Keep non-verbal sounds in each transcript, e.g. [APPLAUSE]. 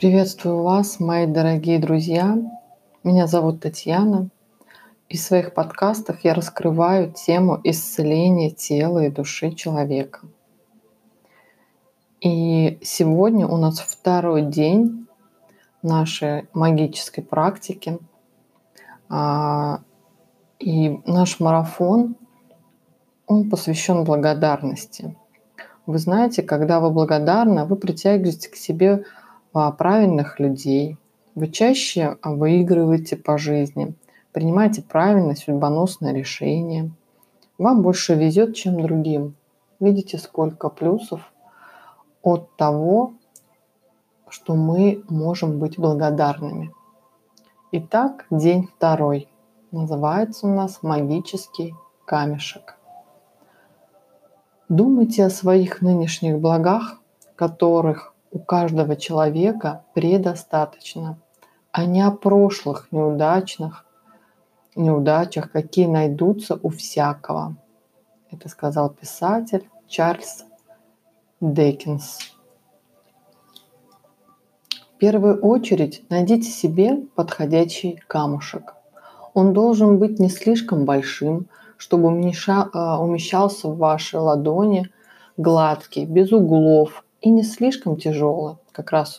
Приветствую вас, мои дорогие друзья. Меня зовут Татьяна. И в своих подкастах я раскрываю тему исцеления тела и души человека. И сегодня у нас второй день нашей магической практики. А, и наш марафон, он посвящен благодарности. Вы знаете, когда вы благодарны, вы притягиваете к себе правильных людей, вы чаще выигрываете по жизни, принимаете правильное судьбоносное решение, вам больше везет, чем другим. Видите, сколько плюсов от того, что мы можем быть благодарными. Итак, день второй. Называется у нас магический камешек. Думайте о своих нынешних благах, которых у каждого человека предостаточно, а не о прошлых неудачных неудачах, какие найдутся у всякого. Это сказал писатель Чарльз Декинс. В первую очередь найдите себе подходящий камушек. Он должен быть не слишком большим, чтобы а, умещался в вашей ладони, гладкий, без углов, и не слишком тяжелый. Как раз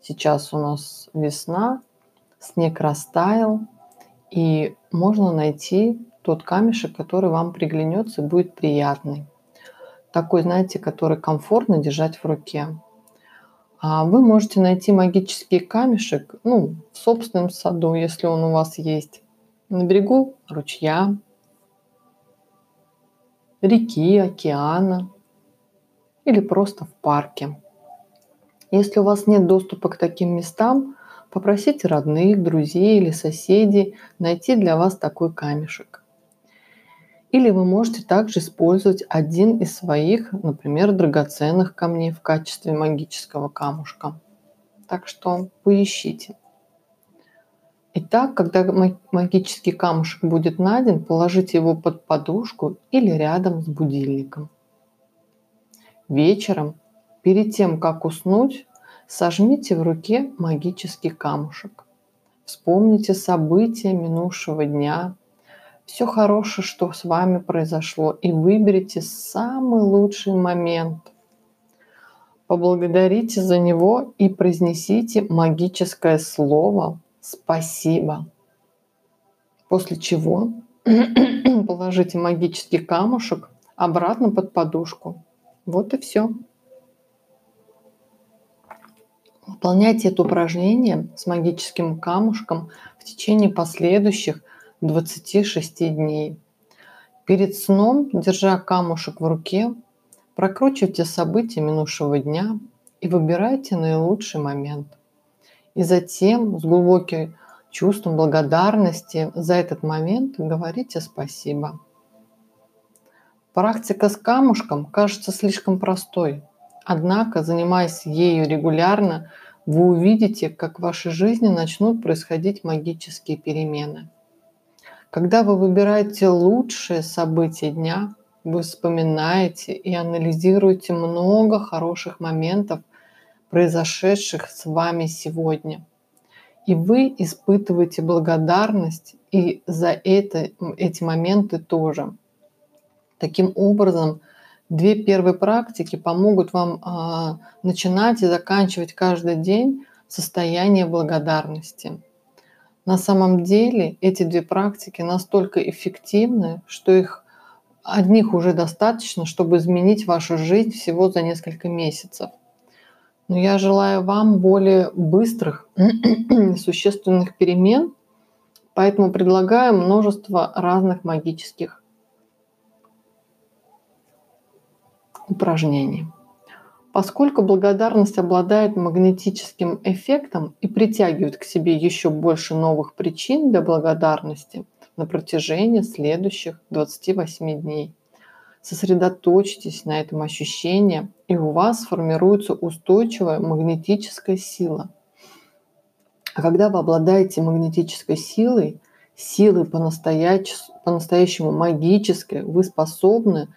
сейчас у нас весна, снег растаял, и можно найти тот камешек, который вам приглянется и будет приятный. Такой, знаете, который комфортно держать в руке. А вы можете найти магический камешек ну, в собственном саду, если он у вас есть, на берегу ручья, реки, океана – или просто в парке. Если у вас нет доступа к таким местам, попросите родных, друзей или соседей найти для вас такой камешек. Или вы можете также использовать один из своих, например, драгоценных камней в качестве магического камушка. Так что поищите. Итак, когда магический камушек будет найден, положите его под подушку или рядом с будильником. Вечером, перед тем, как уснуть, сожмите в руке магический камушек. Вспомните события минувшего дня, все хорошее, что с вами произошло, и выберите самый лучший момент. Поблагодарите за него и произнесите магическое слово «Спасибо». После чего [CLEARS THROAT] положите магический камушек обратно под подушку вот и все. Выполняйте это упражнение с магическим камушком в течение последующих 26 дней. Перед сном, держа камушек в руке, прокручивайте события минувшего дня и выбирайте наилучший момент. И затем с глубоким чувством благодарности за этот момент говорите спасибо. Практика с камушком кажется слишком простой. Однако, занимаясь ею регулярно, вы увидите, как в вашей жизни начнут происходить магические перемены. Когда вы выбираете лучшие события дня, вы вспоминаете и анализируете много хороших моментов, произошедших с вами сегодня. И вы испытываете благодарность и за это, эти моменты тоже – Таким образом, две первые практики помогут вам а, начинать и заканчивать каждый день состояние благодарности. На самом деле эти две практики настолько эффективны, что их одних уже достаточно, чтобы изменить вашу жизнь всего за несколько месяцев. Но я желаю вам более быстрых, [CLEARS THROAT] существенных перемен, поэтому предлагаю множество разных магических упражнений. Поскольку благодарность обладает магнетическим эффектом и притягивает к себе еще больше новых причин для благодарности на протяжении следующих 28 дней. Сосредоточьтесь на этом ощущении, и у вас сформируется устойчивая магнетическая сила. А когда вы обладаете магнетической силой, силой по-настоящему магической, вы способны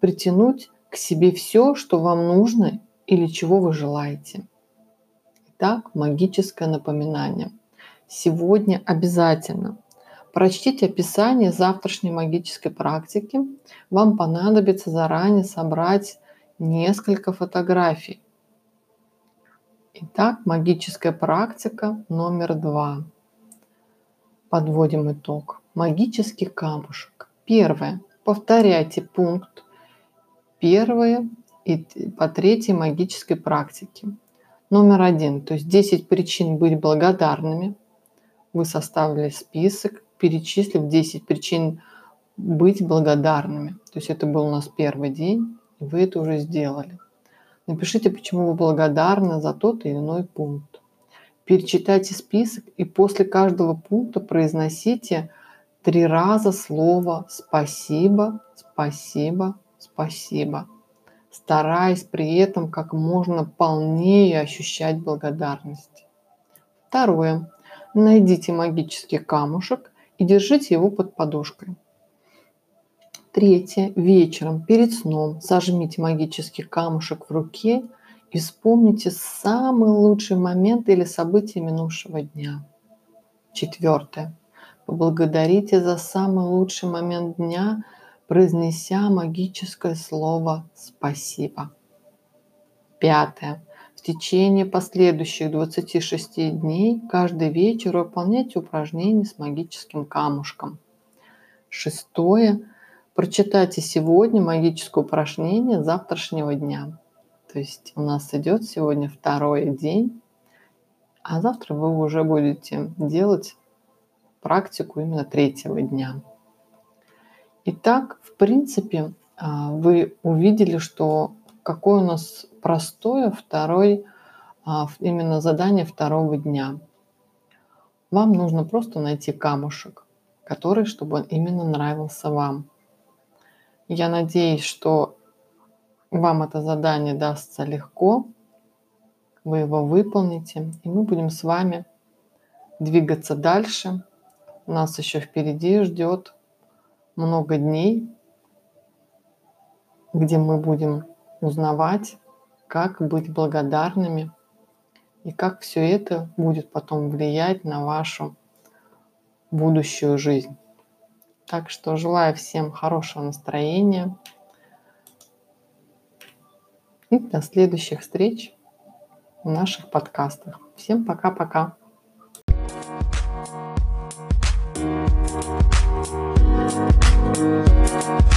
притянуть к себе все, что вам нужно или чего вы желаете. Итак, магическое напоминание. Сегодня обязательно прочтите описание завтрашней магической практики. Вам понадобится заранее собрать несколько фотографий. Итак, магическая практика номер два. Подводим итог. Магический камушек. Первое. Повторяйте пункт первое и по третьей магической практике. Номер один. То есть 10 причин быть благодарными. Вы составили список, перечислив 10 причин быть благодарными. То есть это был у нас первый день, и вы это уже сделали. Напишите, почему вы благодарны за тот или иной пункт. Перечитайте список и после каждого пункта произносите три раза слово «спасибо», «спасибо», «спасибо», стараясь при этом как можно полнее ощущать благодарность. Второе. Найдите магический камушек и держите его под подушкой. Третье. Вечером перед сном сожмите магический камушек в руке и вспомните самый лучший момент или событие минувшего дня. Четвертое. Поблагодарите за самый лучший момент дня, произнеся магическое слово «спасибо». Пятое. В течение последующих 26 дней каждый вечер выполняйте упражнения с магическим камушком. Шестое. Прочитайте сегодня магическое упражнение завтрашнего дня. То есть у нас идет сегодня второй день, а завтра вы уже будете делать практику именно третьего дня. Итак, в принципе, а, вы увидели, что какое у нас простое второй, а, именно задание второго дня. Вам нужно просто найти камушек, который, чтобы он именно нравился вам. Я надеюсь, что вам это задание дастся легко, вы его выполните, и мы будем с вами двигаться дальше. Нас еще впереди ждет много дней, где мы будем узнавать, как быть благодарными и как все это будет потом влиять на вашу будущую жизнь. Так что желаю всем хорошего настроения, и до следующих встреч в наших подкастах. Всем пока-пока. thank you Thank you.